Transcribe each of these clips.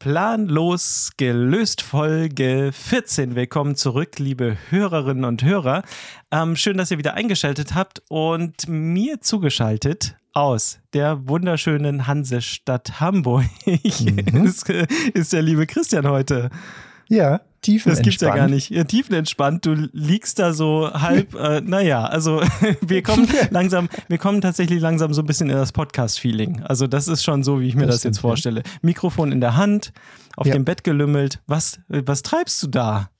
Planlos gelöst Folge 14. Willkommen zurück, liebe Hörerinnen und Hörer. Ähm, schön, dass ihr wieder eingeschaltet habt und mir zugeschaltet aus der wunderschönen Hansestadt Hamburg mhm. ist, ist der liebe Christian heute. Ja, tiefenentspannt. Das gibt's ja gar nicht. Ja, tiefenentspannt. Du liegst da so halb, äh, naja, also wir kommen langsam, wir kommen tatsächlich langsam so ein bisschen in das Podcast-Feeling. Also das ist schon so, wie ich mir das, das jetzt vorstelle. Mikrofon in der Hand, auf ja. dem Bett gelümmelt. Was, was treibst du da?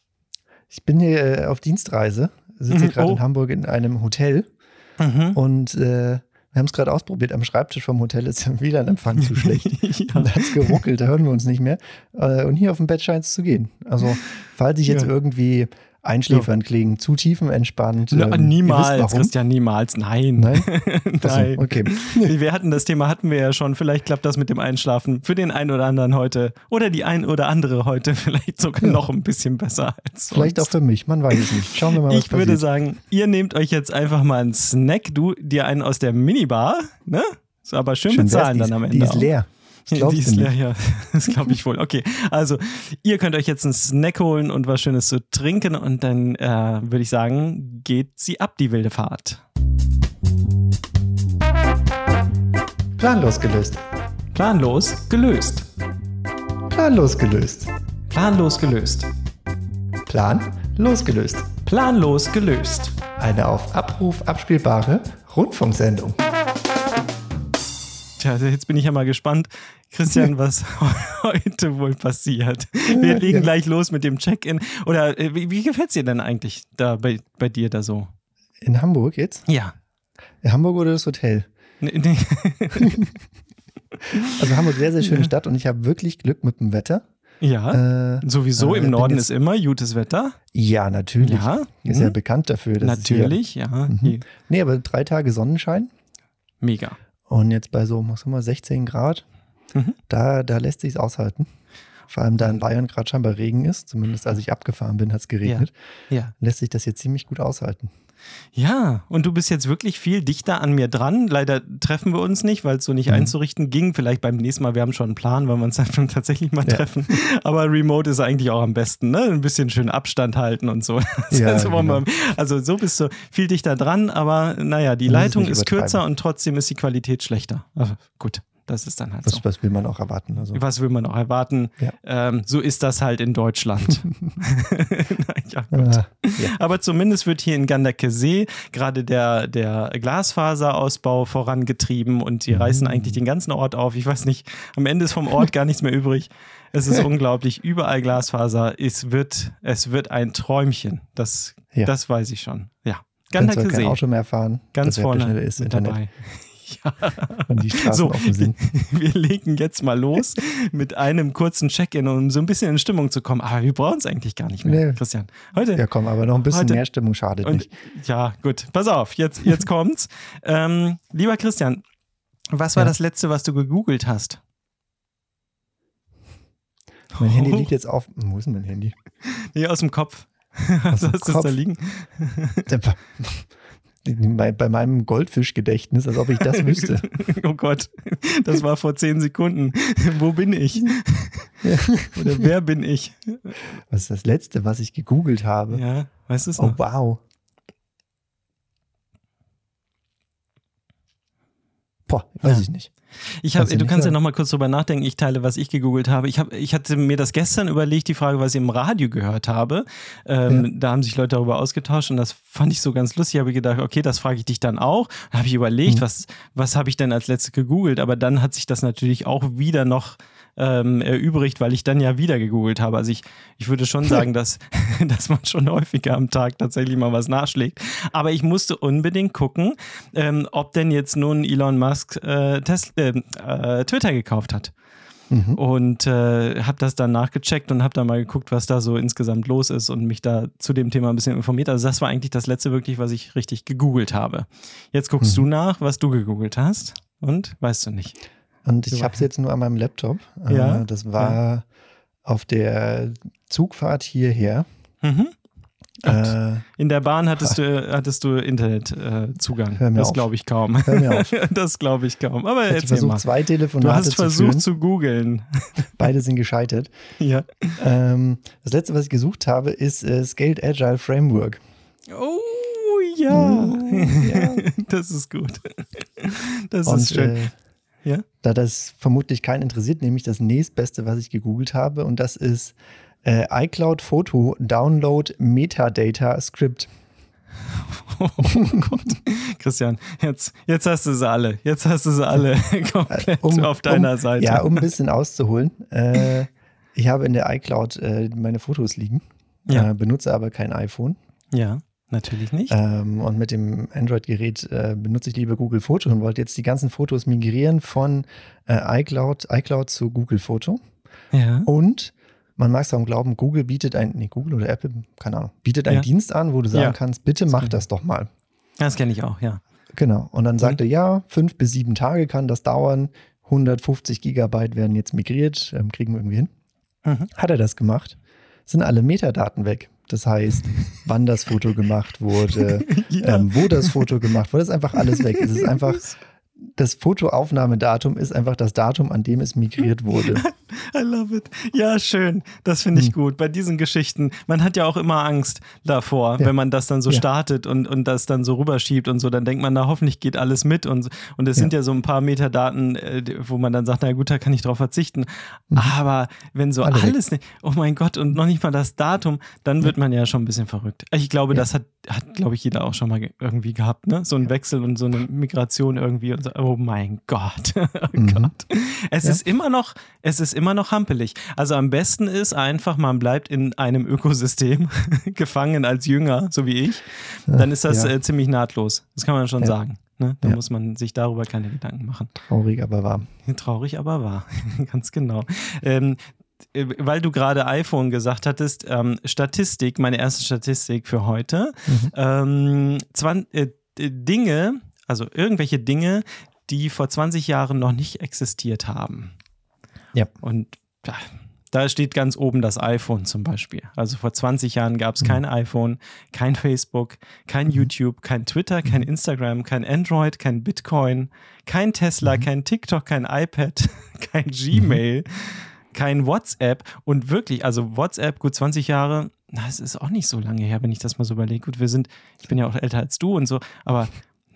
Ich bin hier äh, auf Dienstreise, sitze mhm. gerade oh. in Hamburg in einem Hotel mhm. und äh, wir haben es gerade ausprobiert. Am Schreibtisch vom Hotel ist ja wieder ein Empfang zu schlecht. ja. Da hat es geruckelt, da hören wir uns nicht mehr. Äh, und hier auf dem Bett scheint es zu gehen. Also, falls ich jetzt ja. irgendwie einschläfern klingen, zu tiefenentspannt. Na, ähm, niemals, Christian, niemals. Nein. Nein? Nein. Okay. wir hatten das Thema, hatten wir ja schon. Vielleicht klappt das mit dem Einschlafen für den einen oder anderen heute oder die ein oder andere heute vielleicht sogar ja. noch ein bisschen besser als sonst. Vielleicht auch für mich, man weiß es nicht. Schauen wir mal, was Ich passiert. würde sagen, ihr nehmt euch jetzt einfach mal einen Snack, du dir einen aus der Minibar, ne? Ist aber schön, schön bezahlen dann am Ende. Die ist leer. Auch. Das die ist leer, ja. Das glaube ich wohl. Okay, also ihr könnt euch jetzt einen Snack holen und was Schönes zu trinken und dann äh, würde ich sagen, geht sie ab, die wilde Fahrt. Planlos gelöst. Planlos gelöst. Planlos gelöst. Planlos gelöst. Plan losgelöst. Planlos gelöst. Eine auf Abruf abspielbare Rundfunksendung. Tja, jetzt bin ich ja mal gespannt, Christian, was heute wohl passiert. Wir legen ja. gleich los mit dem Check-in. Oder äh, wie, wie gefällt es dir denn eigentlich da bei, bei dir da so? In Hamburg jetzt? Ja. In Hamburg oder das Hotel? Nee, nee. also Hamburg, sehr, sehr schöne Stadt und ich habe wirklich Glück mit dem Wetter. Ja, äh, sowieso äh, im Norden ist immer gutes Wetter. Ja, natürlich. Ja, ist mhm. ja bekannt dafür. natürlich, ja. Mhm. Nee, aber drei Tage Sonnenschein. Mega. Und jetzt bei so, was wir, 16 Grad, mhm. da, da lässt sich es aushalten. Vor allem da in Bayern gerade scheinbar Regen ist, zumindest als ich abgefahren bin, hat es geregnet. Ja. ja. Lässt sich das jetzt ziemlich gut aushalten. Ja, und du bist jetzt wirklich viel dichter an mir dran. Leider treffen wir uns nicht, weil es so nicht mhm. einzurichten ging. Vielleicht beim nächsten Mal, wir haben schon einen Plan, weil wir uns dann tatsächlich mal ja. treffen. Aber Remote ist eigentlich auch am besten, ne? Ein bisschen schön Abstand halten und so. Ja, also, genau. also, so bist du viel dichter dran, aber naja, die Leitung ist kürzer und trotzdem ist die Qualität schlechter. Aber gut. Das ist dann halt was, so. Was will man auch erwarten? Also. Was will man auch erwarten? Ja. Ähm, so ist das halt in Deutschland. ja, ah, ja. Aber zumindest wird hier in Gandake See gerade der, der Glasfaserausbau vorangetrieben und die mhm. reißen eigentlich den ganzen Ort auf. Ich weiß nicht, am Ende ist vom Ort gar nichts mehr übrig. Es ist unglaublich. Überall Glasfaser. Es wird, es wird ein Träumchen. Das, das weiß ich schon. Ja. Gandake See. kein Auto mehr fahren. Ganz vorne ist Internet. Dabei. Ja. Und die Straßen so, offen sind. Wir legen jetzt mal los mit einem kurzen Check-in, um so ein bisschen in Stimmung zu kommen. Aber wir brauchen es eigentlich gar nicht mehr, nee. Christian. Heute. Ja, komm, aber noch ein bisschen heute, mehr Stimmung schadet und, nicht. Ja, gut. Pass auf, jetzt, jetzt kommt's. ähm, lieber Christian, was war ja. das letzte, was du gegoogelt hast? Mein oh. Handy liegt jetzt auf. Wo ist denn mein Handy? Nee, aus dem Kopf. Was hast du da liegen? bei, meinem Goldfischgedächtnis, als ob ich das wüsste. oh Gott, das war vor zehn Sekunden. Wo bin ich? Oder wer bin ich? Was ist das Letzte, was ich gegoogelt habe? Ja, weißt du es Oh, noch? wow. Boah, weiß ja. ich nicht. Ich hab, du kannst ja noch mal kurz drüber nachdenken. Ich teile, was ich gegoogelt habe. Ich, hab, ich hatte mir das gestern überlegt, die Frage, was ich im Radio gehört habe. Ähm, ja. Da haben sich Leute darüber ausgetauscht und das fand ich so ganz lustig. Ich habe gedacht, okay, das frage ich dich dann auch. Dann habe ich überlegt, mhm. was, was habe ich denn als letztes gegoogelt? Aber dann hat sich das natürlich auch wieder noch ähm, erübrigt, weil ich dann ja wieder gegoogelt habe. Also ich, ich würde schon sagen, dass, dass man schon häufiger am Tag tatsächlich mal was nachschlägt. Aber ich musste unbedingt gucken, ähm, ob denn jetzt nun Elon Musk äh, Tesla, äh, äh, Twitter gekauft hat. Mhm. Und äh, habe das dann nachgecheckt und habe dann mal geguckt, was da so insgesamt los ist und mich da zu dem Thema ein bisschen informiert. Also das war eigentlich das letzte wirklich, was ich richtig gegoogelt habe. Jetzt guckst mhm. du nach, was du gegoogelt hast und weißt du nicht. Und ich habe es jetzt nur an meinem Laptop. Äh, ja. Das war ja. auf der Zugfahrt hierher. Mhm. Äh, in der Bahn hattest du, hattest du Internetzugang. Äh, das glaube ich kaum. Das glaube ich kaum. Aber ich versucht, mal. zwei Telefonate Du hast versucht zu, zu googeln. Beide sind gescheitert. Ja. Ähm, das letzte, was ich gesucht habe, ist äh, Scaled Agile Framework. Oh ja. Mm, ja. das ist gut. Das Und, ist schön. Ja? Da das vermutlich keinen interessiert, nehme ich das nächstbeste, was ich gegoogelt habe. Und das ist äh, iCloud Photo Download Metadata Script. Oh Gott. Christian, jetzt, jetzt hast du sie alle. Jetzt hast du sie alle komplett um, auf deiner um, Seite. Ja, um ein bisschen auszuholen. Äh, ich habe in der iCloud äh, meine Fotos liegen, ja. äh, benutze aber kein iPhone. Ja, natürlich nicht. Ähm, und mit dem Android-Gerät äh, benutze ich lieber Google Foto und wollte jetzt die ganzen Fotos migrieren von äh, iCloud, iCloud zu Google Foto. Ja. Und man mag es kaum glauben, Google bietet ein, nee, Google oder Apple, keine Ahnung, bietet einen ja. Dienst an, wo du sagen ja. kannst, bitte mach das doch mal. Das kenne ich auch, ja. Genau. Und dann sagt er, ja, fünf bis sieben Tage kann das dauern. 150 Gigabyte werden jetzt migriert, ähm, kriegen wir irgendwie hin. Mhm. Hat er das gemacht? Sind alle Metadaten weg. Das heißt, wann das Foto gemacht wurde, ja. ähm, wo das Foto gemacht wurde, ist einfach alles weg. Es ist einfach das Fotoaufnahmedatum ist einfach das Datum, an dem es migriert wurde. I love it. Ja, schön. Das finde ich hm. gut. Bei diesen Geschichten, man hat ja auch immer Angst davor, ja. wenn man das dann so ja. startet und, und das dann so rüberschiebt und so, dann denkt man, na hoffentlich geht alles mit und, und es ja. sind ja so ein paar Metadaten, äh, wo man dann sagt, na gut, da kann ich drauf verzichten. Mhm. Aber wenn so Alle alles, nicht, oh mein Gott, und noch nicht mal das Datum, dann wird man ja schon ein bisschen verrückt. Ich glaube, das hat, hat glaube ich, jeder auch schon mal irgendwie gehabt, ne? So ein Wechsel und so eine Migration irgendwie und so oh mein Gott. oh mhm. Gott. Es ja. ist immer noch, es ist immer noch hampelig. Also am besten ist einfach, man bleibt in einem Ökosystem gefangen als Jünger, so wie ich. Dann ist das ja. äh, ziemlich nahtlos. Das kann man schon ja. sagen. Ne? Da muss man sich darüber keine Gedanken machen. Traurig, aber wahr. Traurig, aber wahr. Ganz genau. Ähm, äh, weil du gerade iPhone gesagt hattest, ähm, Statistik, meine erste Statistik für heute. Mhm. Ähm, 20, äh, Dinge, also irgendwelche Dinge, die vor 20 Jahren noch nicht existiert haben. Ja. Und ja, da steht ganz oben das iPhone zum Beispiel. Also vor 20 Jahren gab es mhm. kein iPhone, kein Facebook, kein mhm. YouTube, kein Twitter, kein mhm. Instagram, kein Android, kein Bitcoin, kein Tesla, mhm. kein TikTok, kein iPad, kein Gmail, kein WhatsApp. Und wirklich, also WhatsApp, gut 20 Jahre, das ist auch nicht so lange her, wenn ich das mal so überlege. Gut, wir sind, ich bin ja auch älter als du und so, aber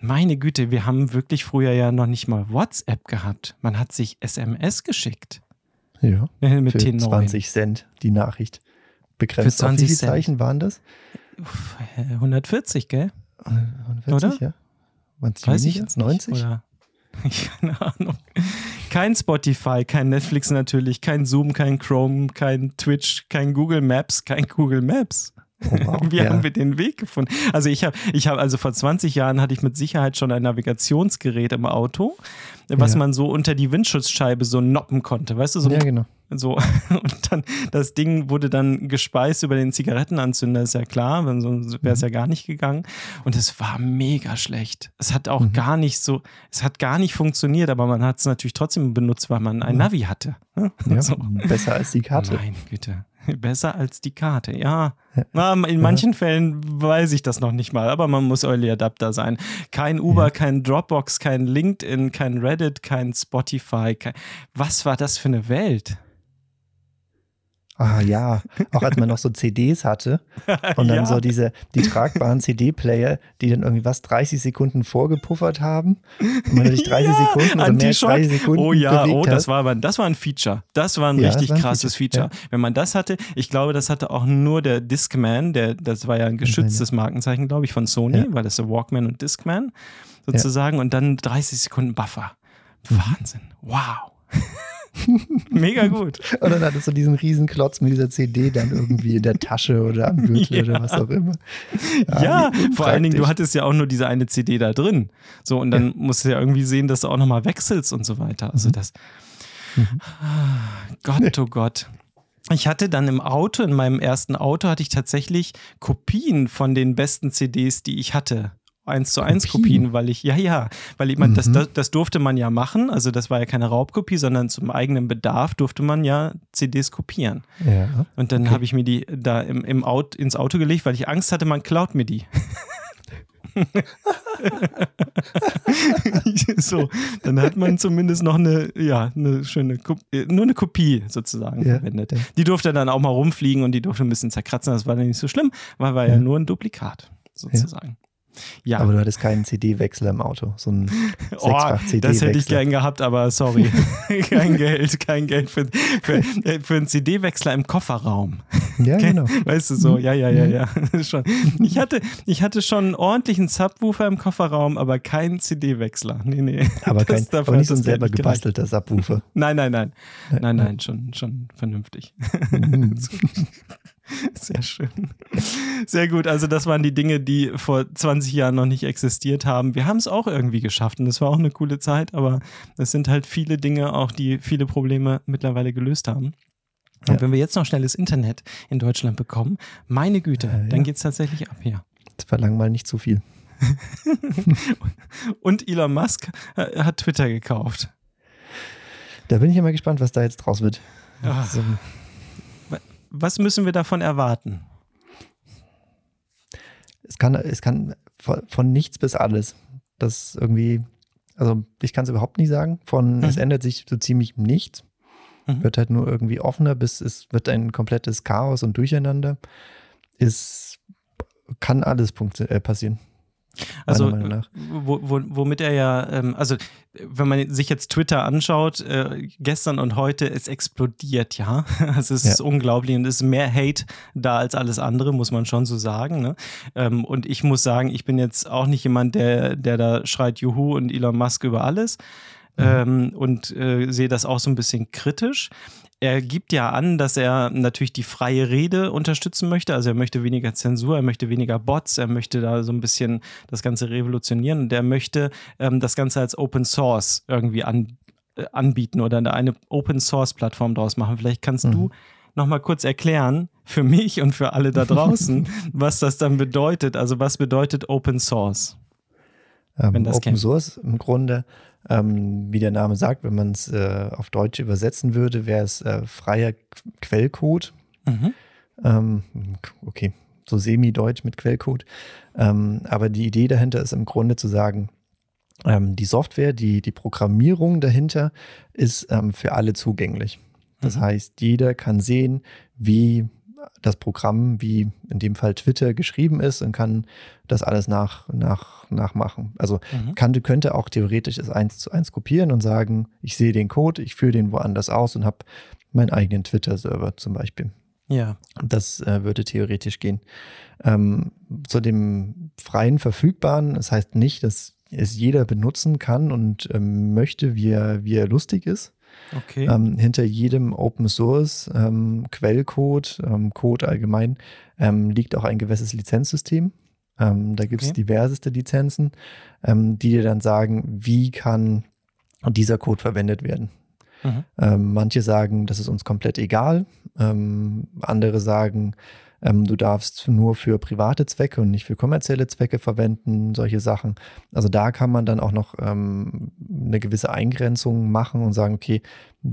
meine Güte, wir haben wirklich früher ja noch nicht mal WhatsApp gehabt. Man hat sich SMS geschickt. Ja. Mit für T9. 20 Cent die Nachricht. Begrenzt. Für 20 wie viele Cent. Zeichen waren das? 140, gell? 140, Oder? ja. Weiß weniger? ich jetzt 90? Oder? Keine Ahnung. Kein Spotify, kein Netflix natürlich, kein Zoom, kein Chrome, kein Twitch, kein Google Maps, kein Google Maps. Oh, wow. Wie ja. haben wir den Weg gefunden? Also ich habe, ich habe, also vor 20 Jahren hatte ich mit Sicherheit schon ein Navigationsgerät im Auto, was ja. man so unter die Windschutzscheibe so noppen konnte, weißt du? So, ja, genau. So, und dann, das Ding wurde dann gespeist über den Zigarettenanzünder, ist ja klar, sonst wäre es mhm. ja gar nicht gegangen. Und es war mega schlecht. Es hat auch mhm. gar nicht so, es hat gar nicht funktioniert, aber man hat es natürlich trotzdem benutzt, weil man ein Navi hatte. Ne? Ja, so. Besser als die Karte. Nein, bitte. Besser als die Karte, ja. Na, in manchen ja. Fällen weiß ich das noch nicht mal, aber man muss Early Adapter sein. Kein Uber, ja. kein Dropbox, kein LinkedIn, kein Reddit, kein Spotify. Kein Was war das für eine Welt? Ah ja, auch als man noch so CDs hatte und dann ja. so diese, die tragbaren CD-Player, die dann irgendwie was 30 Sekunden vorgepuffert haben und man sich 30 ja, Sekunden oder mehr als 30 Sekunden Oh ja, oh, das war, aber, das war ein Feature. Das war ein ja, richtig war ein krasses Feature. Feature. Wenn man das hatte, ich glaube, das hatte auch nur der Discman, der, das war ja ein geschütztes Markenzeichen, glaube ich, von Sony, weil das der Walkman und Discman sozusagen und dann 30 Sekunden Buffer. Mhm. Wahnsinn. Wow. Mega gut. Und dann hattest du diesen riesen Klotz mit dieser CD dann irgendwie in der Tasche oder am Gürtel ja. oder was auch immer. Ja, ja vor allen Dingen, du hattest ja auch nur diese eine CD da drin. So, und dann ja. musst du ja irgendwie sehen, dass du auch nochmal wechselst und so weiter. Also mhm. das. Mhm. Gott, oh Gott. Ich hatte dann im Auto, in meinem ersten Auto, hatte ich tatsächlich Kopien von den besten CDs, die ich hatte. Eins zu eins Kopien, weil ich, ja, ja, weil ich meine, mhm. das, das, das, durfte man ja machen. Also das war ja keine Raubkopie, sondern zum eigenen Bedarf durfte man ja CDs kopieren. Ja. Und dann okay. habe ich mir die da im, im Auto, ins Auto gelegt, weil ich Angst hatte, man klaut mir die. so, dann hat man zumindest noch eine, ja, eine schöne, nur eine Kopie sozusagen ja, verwendet. Ja. Die durfte dann auch mal rumfliegen und die durfte ein bisschen zerkratzen. Das war dann nicht so schlimm, weil war ja, ja nur ein Duplikat sozusagen. Ja. Aber du hattest keinen CD-Wechsler im Auto, so ein sechsfach CD-Wechsler. Das hätte ich gern gehabt, aber sorry. kein Geld, kein Geld für, für, für einen CD-Wechsler im Kofferraum. Ja, genau. Weißt du so, ja, ja, ja, ja. schon. Ich, hatte, ich hatte schon einen ordentlichen Subwoofer im Kofferraum, aber keinen CD-Wechsler. Nee, nee. Aber, kein, aber nicht so ein selber gebastelter Subwoofer. Nein, nein, nein. Nein, nein, schon, schon vernünftig. Sehr schön. Sehr gut. Also, das waren die Dinge, die vor 20 Jahren noch nicht existiert haben. Wir haben es auch irgendwie geschafft und es war auch eine coole Zeit, aber es sind halt viele Dinge auch, die viele Probleme mittlerweile gelöst haben. Und ja. wenn wir jetzt noch schnelles Internet in Deutschland bekommen, meine Güte, äh, ja. dann geht es tatsächlich ab hier. Jetzt verlangen mal nicht zu viel. und Elon Musk äh, hat Twitter gekauft. Da bin ich immer gespannt, was da jetzt draus wird. Also, was müssen wir davon erwarten? Es kann, es kann von nichts bis alles. Das irgendwie, also ich kann es überhaupt nicht sagen. Von mhm. es ändert sich so ziemlich nichts. Mhm. Wird halt nur irgendwie offener, bis es wird ein komplettes Chaos und Durcheinander. Es kann alles äh, passieren. Also, wo, wo, womit er ja, ähm, also wenn man sich jetzt Twitter anschaut, äh, gestern und heute, es explodiert, ja. Also es ja. ist unglaublich und es ist mehr Hate da als alles andere, muss man schon so sagen. Ne? Ähm, und ich muss sagen, ich bin jetzt auch nicht jemand, der, der da schreit Juhu und Elon Musk über alles. Mhm. Ähm, und äh, sehe das auch so ein bisschen kritisch er gibt ja an, dass er natürlich die freie Rede unterstützen möchte. Also er möchte weniger Zensur, er möchte weniger Bots, er möchte da so ein bisschen das Ganze revolutionieren und er möchte ähm, das Ganze als Open Source irgendwie an, äh, anbieten oder eine Open Source Plattform draus machen. Vielleicht kannst mhm. du noch mal kurz erklären für mich und für alle da draußen, was das dann bedeutet. Also was bedeutet Open Source? Ähm, Open kennt. Source im Grunde ähm, wie der Name sagt, wenn man es äh, auf Deutsch übersetzen würde, wäre es äh, freier Quellcode. Mhm. Ähm, okay, so semi-deutsch mit Quellcode. Ähm, aber die Idee dahinter ist im Grunde zu sagen, ähm, die Software, die, die Programmierung dahinter ist ähm, für alle zugänglich. Das mhm. heißt, jeder kann sehen, wie das Programm, wie in dem Fall Twitter, geschrieben ist und kann das alles nach, nach, nachmachen. Also mhm. kann, könnte auch theoretisch es eins zu eins kopieren und sagen, ich sehe den Code, ich führe den woanders aus und habe meinen eigenen Twitter-Server zum Beispiel. Ja. Das äh, würde theoretisch gehen. Ähm, zu dem freien Verfügbaren, das heißt nicht, dass es jeder benutzen kann und ähm, möchte, wie er, wie er lustig ist. Okay. Ähm, hinter jedem Open Source ähm, Quellcode, ähm, Code allgemein, ähm, liegt auch ein gewisses Lizenzsystem. Ähm, da gibt es okay. diverseste Lizenzen, ähm, die dir dann sagen, wie kann dieser Code verwendet werden. Mhm. manche sagen, das ist uns komplett egal. andere sagen, ähm, du darfst nur für private Zwecke und nicht für kommerzielle Zwecke verwenden, solche Sachen. Also da kann man dann auch noch ähm, eine gewisse Eingrenzung machen und sagen, okay,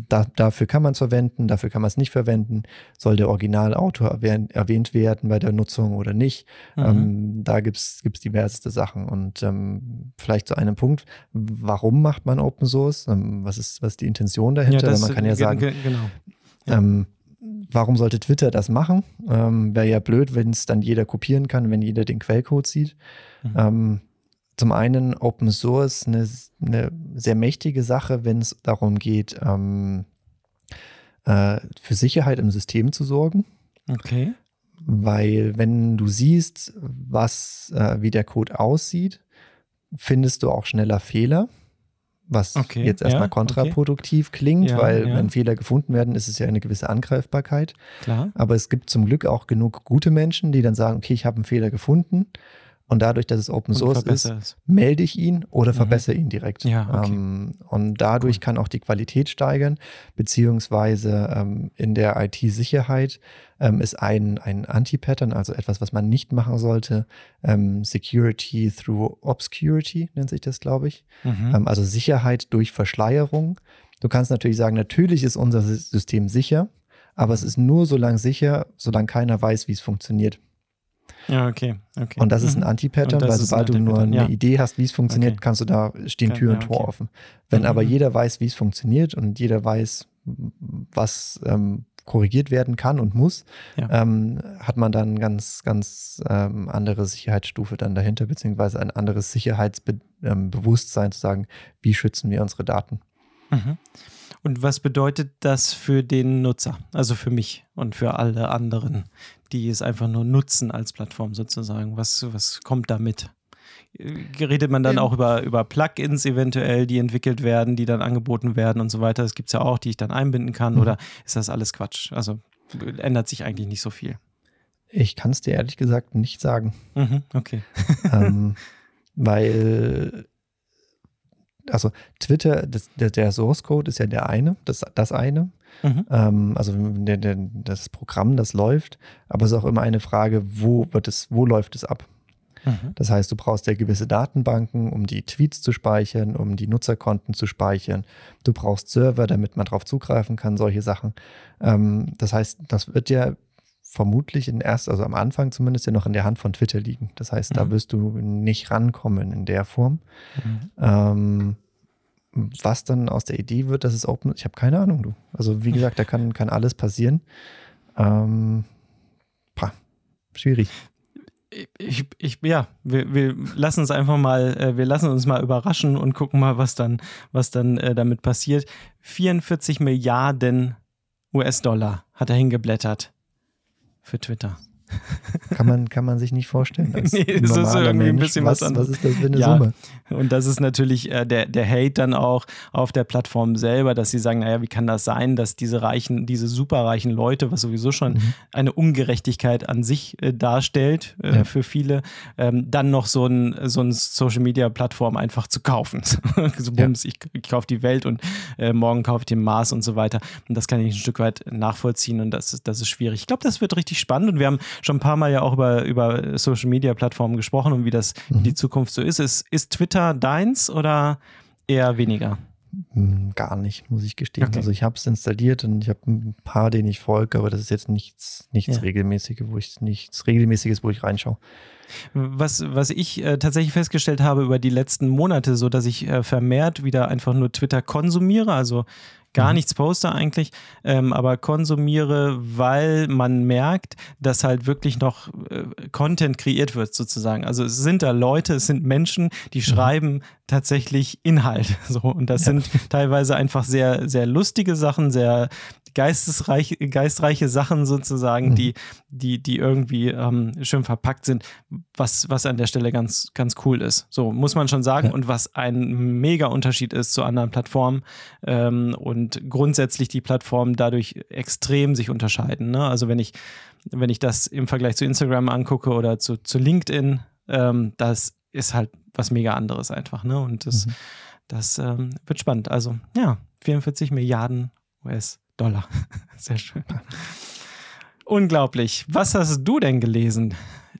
da, dafür kann man es verwenden, dafür kann man es nicht verwenden. Soll der Originalautor erwähnt, erwähnt werden bei der Nutzung oder nicht? Mhm. Ähm, da gibt es diverseste Sachen. Und ähm, vielleicht zu einem Punkt, warum macht man Open Source? Ähm, was, ist, was ist die Intention dahinter? Ja, man kann ja sagen, genau. Ja. Ähm, warum sollte Twitter das machen? Ähm, Wäre ja blöd, wenn es dann jeder kopieren kann, wenn jeder den Quellcode sieht. Mhm. Ähm, zum einen Open Source eine, eine sehr mächtige Sache, wenn es darum geht, ähm, äh, für Sicherheit im System zu sorgen. Okay. Weil wenn du siehst, was, äh, wie der Code aussieht, findest du auch schneller Fehler was okay, jetzt erstmal ja, kontraproduktiv okay. klingt, ja, weil ja. wenn Fehler gefunden werden, ist es ja eine gewisse Angreifbarkeit. Klar. Aber es gibt zum Glück auch genug gute Menschen, die dann sagen, okay, ich habe einen Fehler gefunden Und dadurch, dass es Open Source ist, melde ich ihn oder mhm. verbessere ihn direkt. Ja, okay. ähm, und dadurch cool. kann auch die Qualität steigern, beziehungsweise ähm, in der IT-Sicherheit ähm, ist ein, ein Anti-Pattern, also etwas, was man nicht machen sollte. Ähm, Security through Obscurity nennt sich das, glaube ich. Mhm. Ähm, also Sicherheit durch Verschleierung. Du kannst natürlich sagen, natürlich ist unser System sicher, aber es ist nur so lange sicher, solange keiner weiß, wie es funktioniert. Ja, okay. okay. Und das ist ein mhm. Anti-Pattern, weil sobald du nur eine ja. Idee hast, wie es funktioniert, okay. kannst du da stehen Tür und Tor okay. offen. Wenn mhm. aber jeder weiß, wie es funktioniert und jeder weiß, was ähm, korrigiert werden kann und muss, ja. ähm, hat man dann ganz, ganz ähm, andere Sicherheitsstufe dann dahinter, beziehungsweise ein anderes Sicherheitsbewusstsein ähm, zu sagen, wie schützen wir unsere Daten. Mhm. Und was bedeutet das für den Nutzer, also für mich und für alle anderen, die es einfach nur nutzen als Plattform sozusagen? Was, was kommt damit? Redet man dann auch über, über Plugins eventuell, die entwickelt werden, die dann angeboten werden und so weiter? Das gibt es ja auch, die ich dann einbinden kann. Mhm. Oder ist das alles Quatsch? Also ändert sich eigentlich nicht so viel. Ich kann es dir ehrlich gesagt nicht sagen. Mhm, okay. ähm, weil also Twitter, das, der, der Source Code ist ja der eine, das, das eine. Mhm. Ähm, also der, der, das Programm, das läuft, aber es ist auch immer eine Frage, wo wird es, wo läuft es ab? Mhm. Das heißt, du brauchst ja gewisse Datenbanken, um die Tweets zu speichern, um die Nutzerkonten zu speichern. Du brauchst Server, damit man darauf zugreifen kann, solche Sachen. Ähm, das heißt, das wird ja vermutlich in erst, also am Anfang zumindest ja noch in der Hand von Twitter liegen. Das heißt, mhm. da wirst du nicht rankommen in der Form. Mhm. Ähm, was dann aus der Idee wird, dass es Open ich habe keine Ahnung, du. Also wie gesagt, da kann, kann alles passieren. Ähm, pah, schwierig. Ich, ich, ja, wir, wir lassen uns einfach mal, äh, wir lassen uns mal überraschen und gucken mal, was dann, was dann äh, damit passiert. 44 Milliarden US-Dollar hat er hingeblättert für Twitter. Kann man, kann man sich nicht vorstellen. Als nee, das ist irgendwie Mensch. ein bisschen was, was anderes. Was ist das für eine ja. Summe? Und das ist natürlich äh, der, der Hate dann auch auf der Plattform selber, dass sie sagen, naja, wie kann das sein, dass diese reichen, diese superreichen Leute, was sowieso schon mhm. eine Ungerechtigkeit an sich äh, darstellt äh, ja. für viele, ähm, dann noch so ein, so ein Social-Media-Plattform einfach zu kaufen. so bums, ja. ich, ich kaufe die Welt und äh, morgen kaufe ich den Mars und so weiter. Und das kann ich ein Stück weit nachvollziehen und das ist, das ist schwierig. Ich glaube, das wird richtig spannend und wir haben schon ein paar Mal ja auch über, über Social Media Plattformen gesprochen und wie das mhm. die Zukunft so ist. ist. Ist Twitter deins oder eher weniger? Hm, gar nicht, muss ich gestehen. Okay. Also ich habe es installiert und ich habe ein paar, denen ich folge, aber das ist jetzt nichts, nichts ja. regelmäßiges, wo ich nichts regelmäßiges, wo ich reinschaue. Was, was ich äh, tatsächlich festgestellt habe über die letzten Monate, so dass ich äh, vermehrt wieder einfach nur Twitter konsumiere, also gar mhm. nichts poste eigentlich, ähm, aber konsumiere, weil man merkt, dass halt wirklich noch äh, Content kreiert wird sozusagen. Also es sind da Leute, es sind Menschen, die mhm. schreiben tatsächlich Inhalt. So und das ja. sind teilweise einfach sehr sehr lustige Sachen, sehr geistesreich, geistreiche Sachen sozusagen, mhm. die, die, die irgendwie ähm, schön verpackt sind, was, was an der Stelle ganz, ganz cool ist. So muss man schon sagen. Ja. Und was ein mega Unterschied ist zu anderen Plattformen ähm, und grundsätzlich die Plattformen dadurch extrem sich unterscheiden. Ne? Also wenn ich, wenn ich das im Vergleich zu Instagram angucke oder zu, zu LinkedIn, ähm, das ist halt was mega anderes einfach. Ne? Und das, mhm. das ähm, wird spannend. Also ja, 44 Milliarden US Dollar. Sehr schön. Unglaublich. Was hast du denn gelesen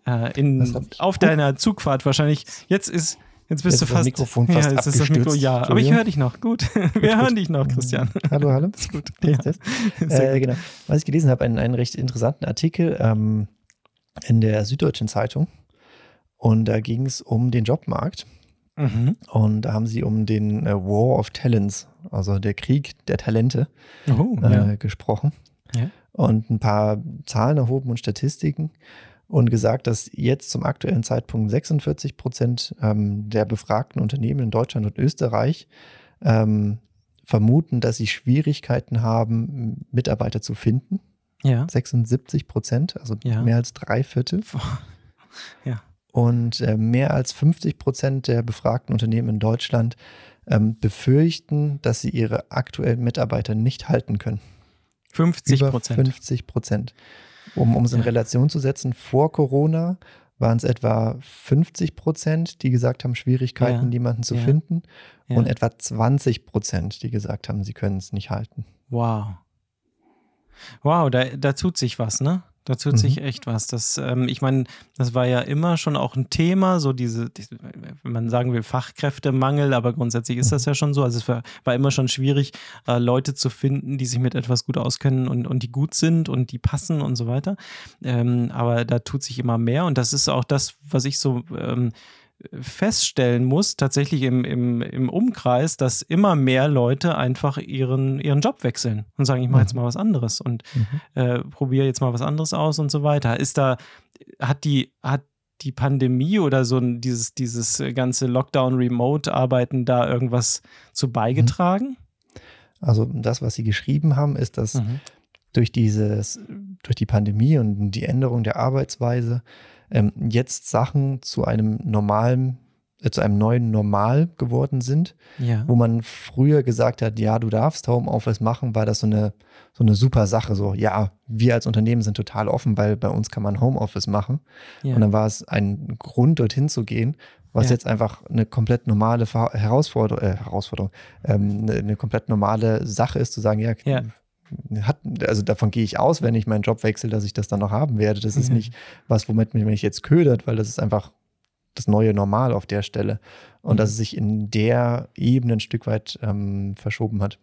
äh, in, auf deiner Zugfahrt wahrscheinlich? Jetzt ist Jetzt bist jetzt du fast. Das Mikrofon fast ja, jetzt ist das Mikro, ja. Aber ich höre dich noch. Gut. Wir hören dich noch, Christian. Hallo, hallo. ist gut. Ja. Äh, genau. Was ich gelesen habe, einen, einen recht interessanten Artikel ähm, in der Süddeutschen Zeitung. Und da ging es um den Jobmarkt. Mhm. Und da haben sie um den äh, War of Talents, also der Krieg der Talente, oh, äh, ja. gesprochen. Ja. Und ein paar Zahlen erhoben und Statistiken und gesagt, dass jetzt zum aktuellen Zeitpunkt 46 Prozent ähm, der befragten Unternehmen in Deutschland und Österreich ähm, vermuten, dass sie Schwierigkeiten haben, Mitarbeiter zu finden. Ja. 76 Prozent, also ja. mehr als drei Viertel. Ja. Und äh, mehr als 50 Prozent der befragten Unternehmen in Deutschland ähm, befürchten, dass sie ihre aktuellen Mitarbeiter nicht halten können. 50 Prozent. 50 Prozent. Um, um es in ja. Relation zu setzen, vor Corona waren es etwa 50 Prozent, die gesagt haben, Schwierigkeiten, ja. jemanden zu ja. finden. Und etwa 20 Prozent, die gesagt haben, sie können es nicht halten. Wow. Wow, da, da tut sich was, ne? Da tut mhm. sich echt was. Das, ähm, ich meine, das war ja immer schon auch ein Thema, so diese, diese, wenn man sagen will, Fachkräftemangel, aber grundsätzlich ist das mhm. ja schon so. Also es war, war immer schon schwierig, äh, Leute zu finden, die sich mit etwas gut auskennen und, und die gut sind und die passen und so weiter. Ähm, aber da tut sich immer mehr und das ist auch das, was ich so ähm, feststellen muss, tatsächlich im, im, im Umkreis, dass immer mehr Leute einfach ihren, ihren Job wechseln und sagen, ich mache jetzt mhm. mal was anderes und mhm. äh, probiere jetzt mal was anderes aus und so weiter. Ist da, hat die, hat die Pandemie oder so dieses, dieses ganze Lockdown-Remote-Arbeiten da irgendwas zu beigetragen? Also das, was Sie geschrieben haben, ist, dass mhm. durch dieses, durch die Pandemie und die Änderung der Arbeitsweise ähm, jetzt Sachen zu einem normalen, äh, zu einem neuen Normal geworden sind, ja. wo man früher gesagt hat, ja, du darfst Homeoffice machen, war das so eine, so eine super Sache. So, ja, wir als Unternehmen sind total offen, weil bei uns kann man Homeoffice machen. Ja. Und dann war es ein Grund, dorthin zu gehen, was ja. jetzt einfach eine komplett normale Herausforderung, äh, Herausforderung ähm, eine, eine, komplett normale Sache ist, zu sagen, ja, ja hat, also davon gehe ich aus, wenn ich meinen Job wechsle, dass ich das dann noch haben werde. Das ist mhm. nicht was, womit mich jetzt ködert, weil das ist einfach das neue Normal auf der Stelle. Und mhm. dass es sich in der Ebene ein Stück weit ähm, verschoben hat.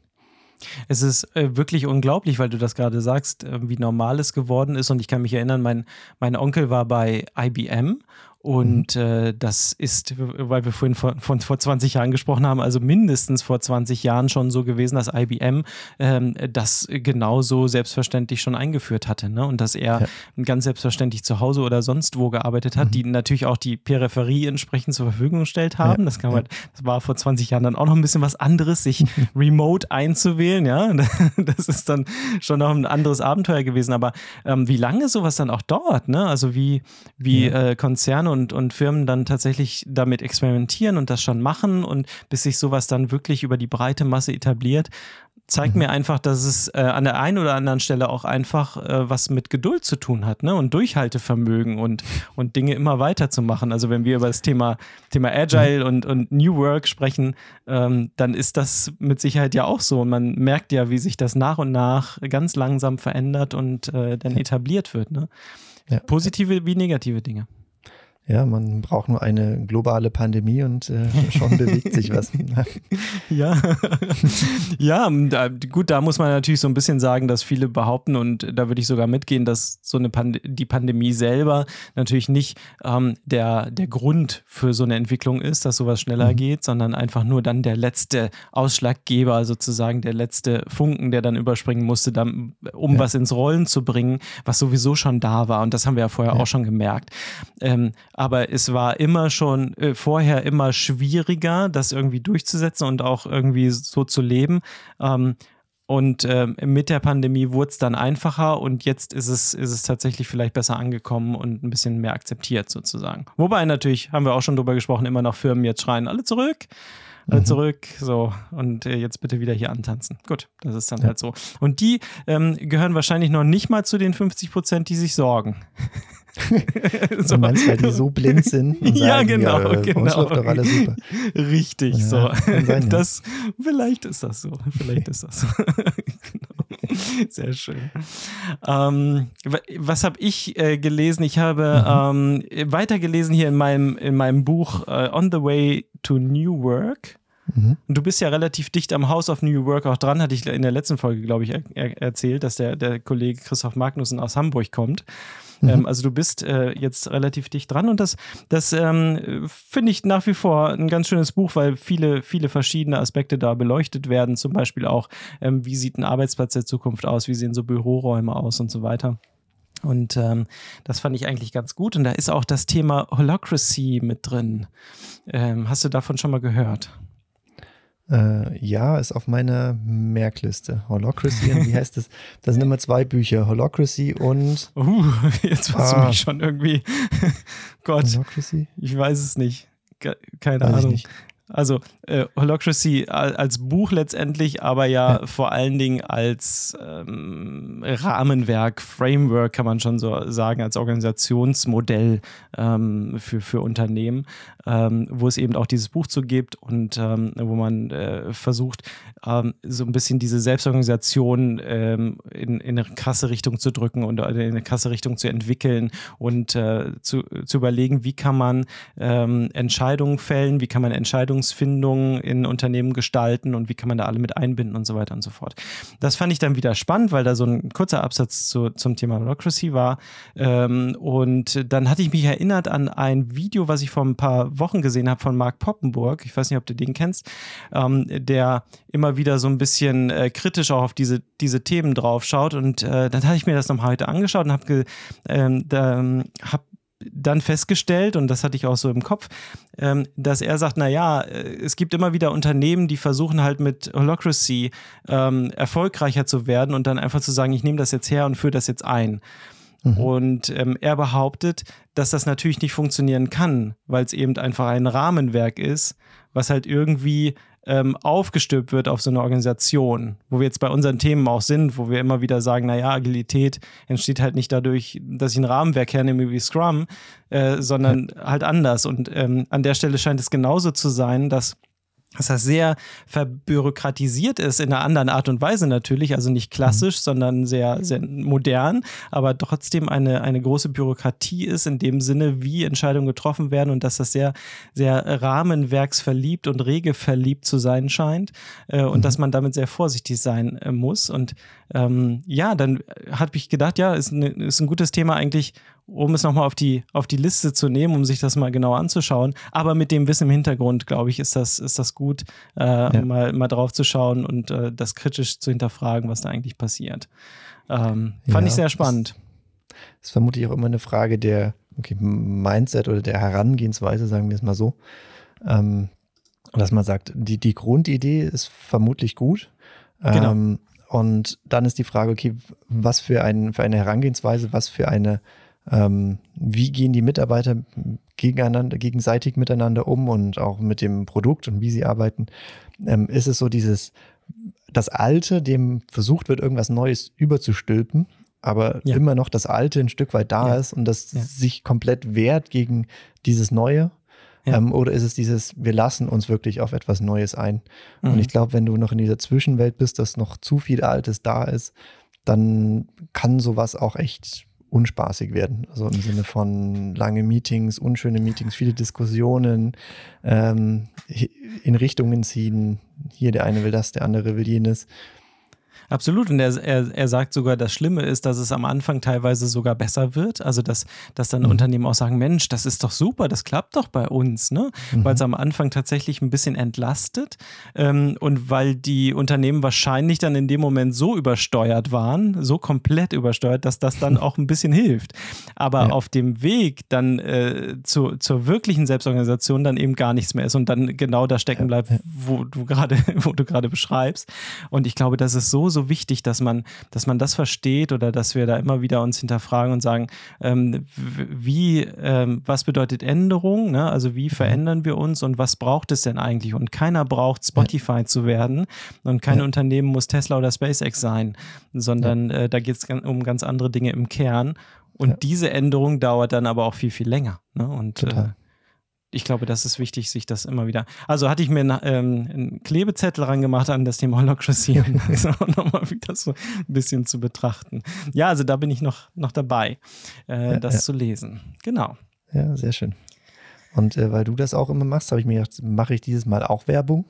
Es ist äh, wirklich unglaublich, weil du das gerade sagst, äh, wie normal es geworden ist. Und ich kann mich erinnern, mein, mein Onkel war bei IBM und mhm. äh, das ist, weil wir vorhin von, von, vor 20 Jahren gesprochen haben, also mindestens vor 20 Jahren schon so gewesen, dass IBM ähm, das genauso selbstverständlich schon eingeführt hatte. Ne? Und dass er ja. ganz selbstverständlich zu Hause oder sonst wo gearbeitet hat, mhm. die natürlich auch die Peripherie entsprechend zur Verfügung gestellt haben. Ja. Das, kann man, das war vor 20 Jahren dann auch noch ein bisschen was anderes, sich remote einzuwählen. Ja, das ist dann schon noch ein anderes Abenteuer gewesen. Aber ähm, wie lange sowas dann auch dauert, ne? also wie, wie ja. äh, Konzerne und, und Firmen dann tatsächlich damit experimentieren und das schon machen und bis sich sowas dann wirklich über die breite Masse etabliert, zeigt mhm. mir einfach, dass es äh, an der einen oder anderen Stelle auch einfach äh, was mit Geduld zu tun hat ne? und Durchhaltevermögen und, und Dinge immer weiterzumachen. Also wenn wir über das Thema, Thema Agile mhm. und, und New Work sprechen, ähm, dann ist das mit Sicherheit ja auch so. Und man merkt ja, wie sich das nach und nach ganz langsam verändert und äh, dann etabliert wird. Ne? Ja. Positive wie negative Dinge. Ja, man braucht nur eine globale Pandemie und äh, schon bewegt sich was. ja, ja, da, gut, da muss man natürlich so ein bisschen sagen, dass viele behaupten und da würde ich sogar mitgehen, dass so eine Pand die Pandemie selber natürlich nicht ähm, der, der Grund für so eine Entwicklung ist, dass sowas schneller mhm. geht, sondern einfach nur dann der letzte Ausschlaggeber, sozusagen der letzte Funken, der dann überspringen musste, dann, um ja. was ins Rollen zu bringen, was sowieso schon da war. Und das haben wir ja vorher ja. auch schon gemerkt. Ähm, aber es war immer schon äh, vorher immer schwieriger, das irgendwie durchzusetzen und auch irgendwie so zu leben. Ähm, und äh, mit der Pandemie wurde es dann einfacher und jetzt ist es, ist es tatsächlich vielleicht besser angekommen und ein bisschen mehr akzeptiert sozusagen. Wobei natürlich, haben wir auch schon drüber gesprochen, immer noch Firmen jetzt schreien, alle zurück, alle mhm. zurück, so und äh, jetzt bitte wieder hier antanzen. Gut, das ist dann ja. halt so. Und die ähm, gehören wahrscheinlich noch nicht mal zu den 50 Prozent, die sich sorgen. so. Du meinst, weil die so blind sind? Sagen, ja, genau, ja, genau. Uns läuft doch alles super. Richtig, ja, so. Sein, das, vielleicht ist das so. Vielleicht ist das so. genau. Sehr schön. Ähm, was habe ich äh, gelesen? Ich habe mhm. ähm, weitergelesen hier in meinem, in meinem Buch äh, On the Way to New Work. Mhm. Und du bist ja relativ dicht am House of New Work auch dran, hatte ich in der letzten Folge, glaube ich, er erzählt, dass der, der Kollege Christoph Magnussen aus Hamburg kommt. Mhm. Ähm, also du bist äh, jetzt relativ dicht dran und das, das ähm, finde ich nach wie vor ein ganz schönes Buch, weil viele, viele verschiedene Aspekte da beleuchtet werden. Zum Beispiel auch, ähm, wie sieht ein Arbeitsplatz der Zukunft aus, wie sehen so Büroräume aus und so weiter. Und ähm, das fand ich eigentlich ganz gut. Und da ist auch das Thema Holacracy mit drin. Ähm, hast du davon schon mal gehört? Äh, ja, ist auf meiner Merkliste. Holocracy und wie heißt das? Das sind immer zwei Bücher, Holocracy und. Uh, jetzt hast ah. du mich schon irgendwie. Gott. Holocracy? Ich weiß es nicht. Keine weiß Ahnung. Also äh, Holocracy als Buch letztendlich, aber ja, ja. vor allen Dingen als ähm, Rahmenwerk, Framework kann man schon so sagen, als Organisationsmodell ähm, für, für Unternehmen, ähm, wo es eben auch dieses Buch zu gibt und ähm, wo man äh, versucht, ähm, so ein bisschen diese Selbstorganisation ähm, in, in eine krasse Richtung zu drücken und in eine krasse Richtung zu entwickeln und äh, zu, zu überlegen, wie kann man Entscheidungen fällen, wie kann man Entscheidungen Entscheidungsfindung in Unternehmen gestalten und wie kann man da alle mit einbinden und so weiter und so fort. Das fand ich dann wieder spannend, weil da so ein kurzer Absatz zu, zum Thema Holocracy war. Ähm, und dann hatte ich mich erinnert an ein Video, was ich vor ein paar Wochen gesehen habe von Mark Poppenburg. Ich weiß nicht, ob du den kennst, ähm, der immer wieder so ein bisschen äh, kritisch auch auf diese, diese Themen drauf schaut. Und äh, dann hatte ich mir das nochmal heute angeschaut und habe ähm, hab dann festgestellt, und das hatte ich auch so im Kopf, ähm, dass er sagt, naja, äh, es gibt immer wieder Unternehmen, die versuchen halt mit Holocracy ähm, erfolgreicher zu werden und dann einfach zu sagen, ich nehme das jetzt her und führe das jetzt ein. Mhm. Und ähm, er behauptet, dass das natürlich nicht funktionieren kann, weil es eben einfach ein Rahmenwerk ist, was halt irgendwie ähm, aufgestülpt wird auf so eine Organisation, wo wir jetzt bei unseren Themen auch sind, wo wir immer wieder sagen, naja, Agilität entsteht halt nicht dadurch, dass ich ein Rahmenwerk hernehme wie Scrum, äh, sondern halt anders. Und ähm, an der Stelle scheint es genauso zu sein, dass dass das sehr verbürokratisiert ist in einer anderen Art und Weise natürlich, also nicht klassisch, mhm. sondern sehr, sehr modern, aber trotzdem eine, eine große Bürokratie ist in dem Sinne, wie Entscheidungen getroffen werden und dass das sehr, sehr rahmenwerksverliebt und regelverliebt zu sein scheint äh, und mhm. dass man damit sehr vorsichtig sein äh, muss. Und ähm, ja, dann habe ich gedacht, ja, ist, ne, ist ein gutes Thema eigentlich, um es nochmal auf die, auf die Liste zu nehmen, um sich das mal genau anzuschauen. Aber mit dem Wissen im Hintergrund, glaube ich, ist das, ist das gut, äh, ja. mal, mal drauf zu schauen und äh, das kritisch zu hinterfragen, was da eigentlich passiert. Ähm, fand ja, ich sehr spannend. Das ist vermutlich auch immer eine Frage der okay, Mindset oder der Herangehensweise, sagen wir es mal so. Ähm, dass man sagt, die, die Grundidee ist vermutlich gut. Genau. Ähm, und dann ist die Frage, okay, was für, ein, für eine Herangehensweise, was für eine ähm, wie gehen die Mitarbeiter gegeneinander, gegenseitig miteinander um und auch mit dem Produkt und wie sie arbeiten? Ähm, ist es so dieses, das Alte, dem versucht wird, irgendwas Neues überzustülpen, aber ja. immer noch das Alte ein Stück weit da ja. ist und das ja. sich komplett wehrt gegen dieses Neue? Ähm, oder ist es dieses, wir lassen uns wirklich auf etwas Neues ein? Mhm. Und ich glaube, wenn du noch in dieser Zwischenwelt bist, dass noch zu viel Altes da ist, dann kann sowas auch echt unspaßig werden. Also im Sinne von lange Meetings, unschöne Meetings, viele Diskussionen, ähm, in Richtungen ziehen. Hier der eine will das, der andere will jenes. Absolut. Und er, er, er sagt sogar, das Schlimme ist, dass es am Anfang teilweise sogar besser wird. Also, dass, dass dann mhm. Unternehmen auch sagen: Mensch, das ist doch super, das klappt doch bei uns, ne? Mhm. Weil es am Anfang tatsächlich ein bisschen entlastet ähm, und weil die Unternehmen wahrscheinlich dann in dem Moment so übersteuert waren, so komplett übersteuert, dass das dann auch ein bisschen hilft. Aber ja. auf dem Weg dann äh, zu, zur wirklichen Selbstorganisation dann eben gar nichts mehr ist und dann genau da stecken bleibt, wo du gerade, wo du gerade beschreibst. Und ich glaube, das ist so, so so wichtig, dass man, dass man das versteht oder dass wir da immer wieder uns hinterfragen und sagen, ähm, wie, ähm, was bedeutet Änderung? Ne? Also wie mhm. verändern wir uns und was braucht es denn eigentlich? Und keiner braucht Spotify ja. zu werden und kein ja. Unternehmen muss Tesla oder SpaceX sein, sondern ja. äh, da geht es um ganz andere Dinge im Kern. Und diese Änderung dauert dann aber auch viel, viel länger. Ne? Und äh, ich glaube, das ist wichtig, sich das immer wieder. Also hatte ich mir ähm, einen Klebezettel rangemacht an das Thema Holocracy, um das auch nochmal wieder so ein bisschen zu betrachten. Ja, also da bin ich noch, noch dabei, äh, ja, das ja. zu lesen. Genau. Ja, sehr schön. Und äh, weil du das auch immer machst, habe ich mir gedacht, mache ich dieses Mal auch Werbung.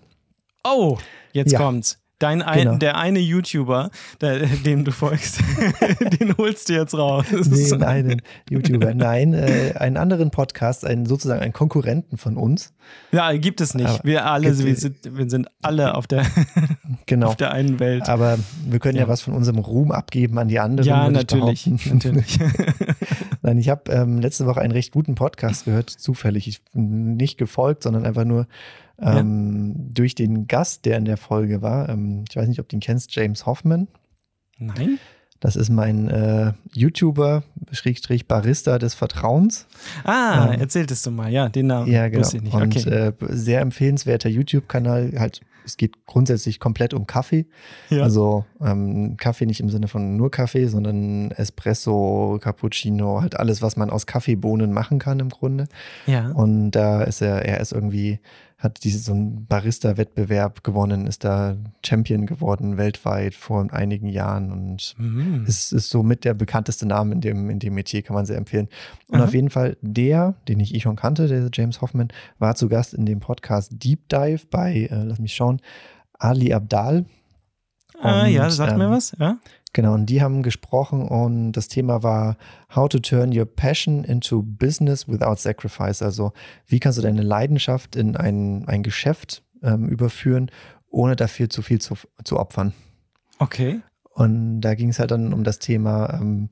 Oh, jetzt ja. kommt's. Dein ein, genau. Der eine YouTuber, der, dem du folgst, den holst du jetzt raus. Den einen YouTuber. Nein, äh, einen anderen Podcast, einen, sozusagen einen Konkurrenten von uns. Ja, gibt es nicht. Aber wir alle, wir sind, wir sind alle auf der, genau. auf der einen Welt. Aber wir können ja. ja was von unserem Ruhm abgeben an die anderen. Ja, natürlich. natürlich. Nein, ich habe ähm, letzte Woche einen recht guten Podcast gehört, zufällig. Ich bin nicht gefolgt, sondern einfach nur ähm, ja. durch den Gast, der in der Folge war. Ähm, ich weiß nicht, ob du ihn kennst, James Hoffman. Nein. Das ist mein äh, YouTuber, Schrägstrich Barista des Vertrauens. Ah, ähm, erzähltest du mal, ja, den Namen ja, genau. ich nicht. Und okay. äh, sehr empfehlenswerter YouTube-Kanal, halt es geht grundsätzlich komplett um Kaffee. Ja. Also ähm, Kaffee nicht im Sinne von nur Kaffee, sondern Espresso, Cappuccino, halt alles, was man aus Kaffeebohnen machen kann im Grunde. Ja. Und da ist er, er ist irgendwie hat diese, so einen Barista-Wettbewerb gewonnen, ist da Champion geworden weltweit vor einigen Jahren und mhm. ist, ist so mit der bekannteste Name in dem, in dem Metier, kann man sehr empfehlen. Und Aha. auf jeden Fall der, den ich eh schon kannte, der James Hoffman, war zu Gast in dem Podcast Deep Dive bei, äh, lass mich schauen, Ali Abdal. Ah, ja, sagt ähm, mir was, ja. Genau, und die haben gesprochen und das Thema war How to turn your passion into business without sacrifice. Also wie kannst du deine Leidenschaft in ein, ein Geschäft ähm, überführen, ohne dafür zu viel zu, zu opfern. Okay. Und da ging es halt dann um das Thema, ähm,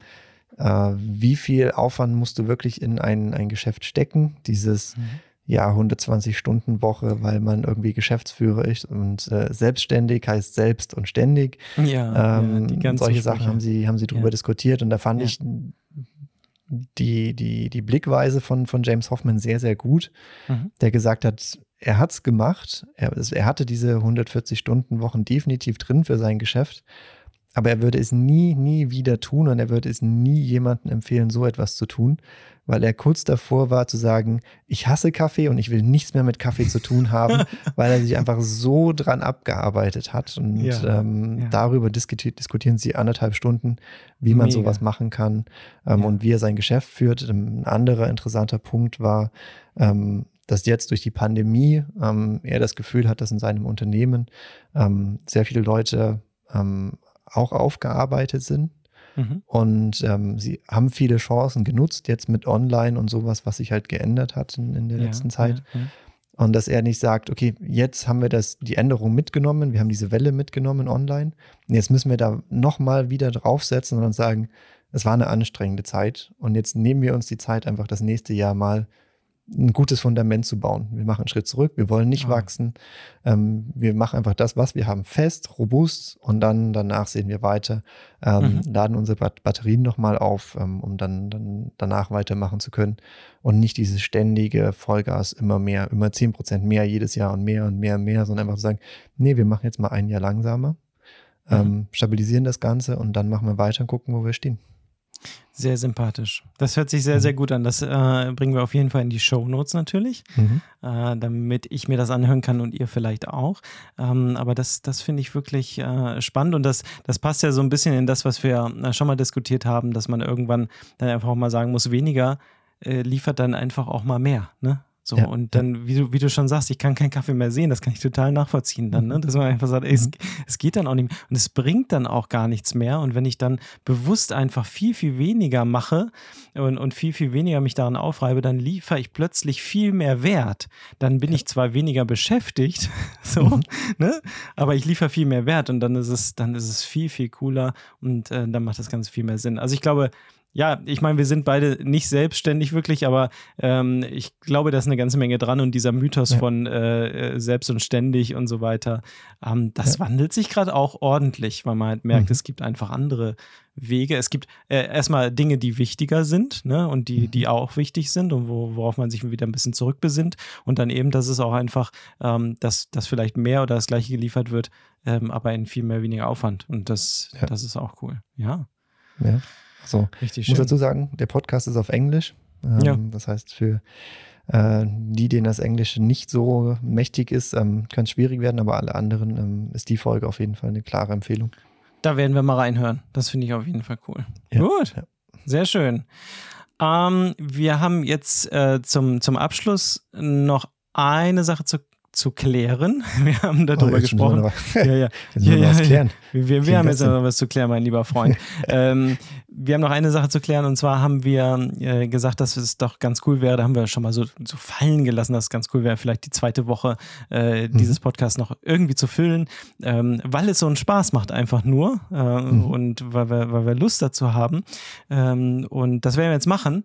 äh, wie viel Aufwand musst du wirklich in ein, ein Geschäft stecken. Dieses mhm ja, 120-Stunden-Woche, weil man irgendwie Geschäftsführer ist und äh, selbstständig heißt selbst und ständig. Ja, ähm, ja solche Sachen haben sie, haben sie drüber ja. diskutiert und da fand ja. ich die, die, die Blickweise von, von James Hoffman sehr, sehr gut, mhm. der gesagt hat, er hat es gemacht, er, er hatte diese 140-Stunden-Wochen definitiv drin für sein Geschäft aber er würde es nie, nie wieder tun und er würde es nie jemandem empfehlen, so etwas zu tun, weil er kurz davor war zu sagen, ich hasse Kaffee und ich will nichts mehr mit Kaffee zu tun haben, weil er sich einfach so dran abgearbeitet hat. Und ja, ähm, ja. darüber diskutiert, diskutieren sie anderthalb Stunden, wie man Mega. sowas machen kann ähm, ja. und wie er sein Geschäft führt. Ein anderer interessanter Punkt war, ähm, dass jetzt durch die Pandemie ähm, er das Gefühl hat, dass in seinem Unternehmen ähm, sehr viele Leute ähm, auch aufgearbeitet sind. Mhm. Und ähm, sie haben viele Chancen genutzt, jetzt mit Online und sowas, was sich halt geändert hat in, in der ja, letzten Zeit. Ja, ja. Und dass er nicht sagt, okay, jetzt haben wir das, die Änderung mitgenommen, wir haben diese Welle mitgenommen online. Und jetzt müssen wir da nochmal wieder draufsetzen und sagen, es war eine anstrengende Zeit. Und jetzt nehmen wir uns die Zeit, einfach das nächste Jahr mal ein gutes Fundament zu bauen. Wir machen einen Schritt zurück, wir wollen nicht ah. wachsen. Ähm, wir machen einfach das, was wir haben, fest, robust und dann danach sehen wir weiter, ähm, mhm. laden unsere Batterien nochmal auf, ähm, um dann, dann danach weitermachen zu können und nicht dieses ständige Vollgas immer mehr, immer zehn Prozent mehr jedes Jahr und mehr und mehr und mehr, sondern einfach zu sagen, nee, wir machen jetzt mal ein Jahr langsamer, mhm. Ähm, stabilisieren das Ganze und dann machen wir weiter und gucken, wo wir stehen. Sehr sympathisch. Das hört sich sehr, sehr mhm. gut an. Das äh, bringen wir auf jeden Fall in die Show Notes natürlich, mhm. äh, damit ich mir das anhören kann und ihr vielleicht auch. Ähm, aber das, das finde ich wirklich äh, spannend und das, das passt ja so ein bisschen in das, was wir äh, schon mal diskutiert haben, dass man irgendwann dann einfach auch mal sagen muss, weniger äh, liefert dann einfach auch mal mehr. Ne? So, ja, und dann, wie du, wie du schon sagst, ich kann keinen Kaffee mehr sehen, das kann ich total nachvollziehen dann, ne? Mhm. Dass man einfach sagt, ey, es, mhm. es, geht dann auch nicht mehr. Und es bringt dann auch gar nichts mehr. Und wenn ich dann bewusst einfach viel, viel weniger mache und, und viel, viel weniger mich daran aufreibe, dann liefere ich plötzlich viel mehr Wert. Dann bin ja. ich zwar weniger beschäftigt, so, mhm. ne? Aber ich liefere viel mehr Wert und dann ist es, dann ist es viel, viel cooler und äh, dann macht das Ganze viel mehr Sinn. Also ich glaube, ja, ich meine, wir sind beide nicht selbstständig wirklich, aber ähm, ich glaube, da ist eine ganze Menge dran und dieser Mythos ja. von äh, äh, selbst und ständig und so weiter, ähm, das ja. wandelt sich gerade auch ordentlich, weil man halt merkt, mhm. es gibt einfach andere Wege. Es gibt äh, erstmal Dinge, die wichtiger sind ne, und die, die mhm. auch wichtig sind und wo, worauf man sich wieder ein bisschen zurückbesinnt. Und dann eben, dass es auch einfach, ähm, dass, dass vielleicht mehr oder das gleiche geliefert wird, ähm, aber in viel mehr weniger Aufwand. Und das, ja. das ist auch cool. Ja. Ja. So, Richtig ich muss dazu sagen, der Podcast ist auf Englisch. Ähm, ja. Das heißt, für äh, die, denen das Englische nicht so mächtig ist, ähm, kann es schwierig werden, aber alle anderen ähm, ist die Folge auf jeden Fall eine klare Empfehlung. Da werden wir mal reinhören. Das finde ich auf jeden Fall cool. Ja. Gut, ja. sehr schön. Ähm, wir haben jetzt äh, zum, zum Abschluss noch eine Sache zu zu klären. Wir haben darüber oh, gesprochen. Was, ja, ja. ja, ja, klären. Wir, wir haben jetzt noch was zu klären, mein lieber Freund. ähm, wir haben noch eine Sache zu klären und zwar haben wir äh, gesagt, dass es doch ganz cool wäre, da haben wir schon mal so, so fallen gelassen, dass es ganz cool wäre, vielleicht die zweite Woche äh, mhm. dieses Podcasts noch irgendwie zu füllen, ähm, weil es so einen Spaß macht einfach nur äh, mhm. und weil wir, weil wir Lust dazu haben. Ähm, und das werden wir jetzt machen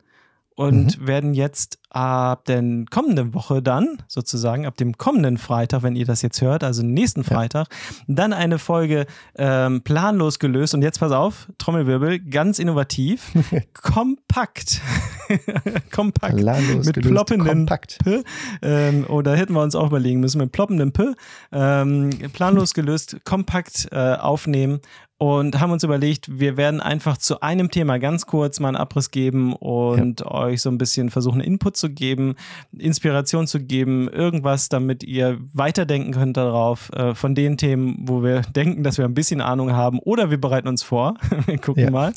und mhm. werden jetzt ab der kommenden Woche dann, sozusagen, ab dem kommenden Freitag, wenn ihr das jetzt hört, also nächsten Freitag, dann eine Folge ähm, planlos gelöst. Und jetzt pass auf, Trommelwirbel, ganz innovativ, kompakt. kompakt. Planlos mit gelöst, ploppenden kompakt. P. Ähm, oder hätten wir uns auch überlegen müssen, mit ploppendem P. Ähm, planlos gelöst, kompakt äh, aufnehmen und haben uns überlegt, wir werden einfach zu einem Thema ganz kurz mal einen Abriss geben und ja. euch so ein bisschen versuchen, Input zu geben, Inspiration zu geben, irgendwas, damit ihr weiterdenken könnt darauf, äh, von den Themen, wo wir denken, dass wir ein bisschen Ahnung haben oder wir bereiten uns vor. wir gucken ja. mal.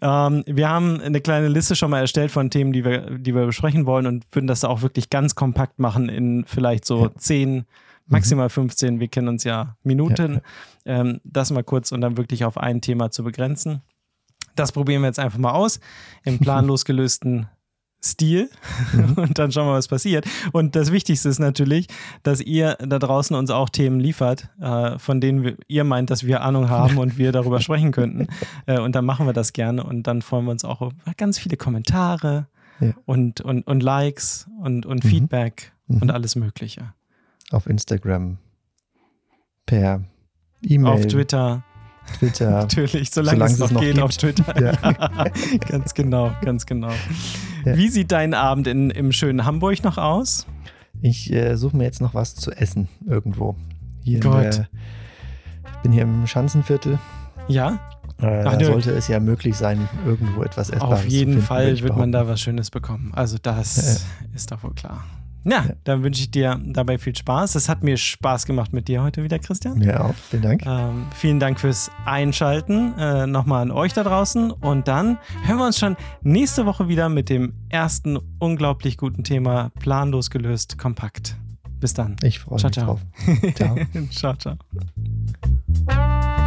ähm, wir haben eine kleine Liste schon mal erstellt von Themen, die wir, die wir besprechen wollen und würden das auch wirklich ganz kompakt machen in vielleicht so ja. zehn maximal 15, wir kennen uns ja Minuten. Ja. Ähm, das mal kurz und dann wirklich auf ein Thema zu begrenzen. Das probieren wir jetzt einfach mal aus im planlos gelösten Stil mhm. und dann schauen wir, was passiert. Und das Wichtigste ist natürlich, dass ihr da draußen uns auch Themen liefert, äh, von denen wir, ihr meint, dass wir Ahnung haben und wir darüber sprechen könnten. Äh, und dann machen wir das gerne und dann freuen wir uns auch auf ganz viele Kommentare ja. und, und, und Likes und, und mhm. Feedback mhm. und alles Mögliche auf Instagram, per E-Mail. Auf Twitter. Twitter. Natürlich, solange, solange es noch, noch geht gibt. auf Twitter. Ja. ganz genau, ganz genau. Ja. Wie sieht dein Abend in, im schönen Hamburg noch aus? Ich äh, suche mir jetzt noch was zu essen irgendwo. Hier Gott. Der, ich bin hier im Schanzenviertel. Ja? Äh, Ach, da sollte es ja möglich sein, irgendwo etwas Essbares Auf jeden finden, Fall wird man da was Schönes bekommen. Also das ja. ist doch wohl klar. Ja, dann wünsche ich dir dabei viel Spaß. Es hat mir Spaß gemacht mit dir heute wieder, Christian. Ja, auch. Vielen Dank. Ähm, vielen Dank fürs Einschalten. Äh, Nochmal an euch da draußen. Und dann hören wir uns schon nächste Woche wieder mit dem ersten unglaublich guten Thema Planlos gelöst, kompakt. Bis dann. Ich freue mich ciao. drauf. Ciao. ciao, ciao.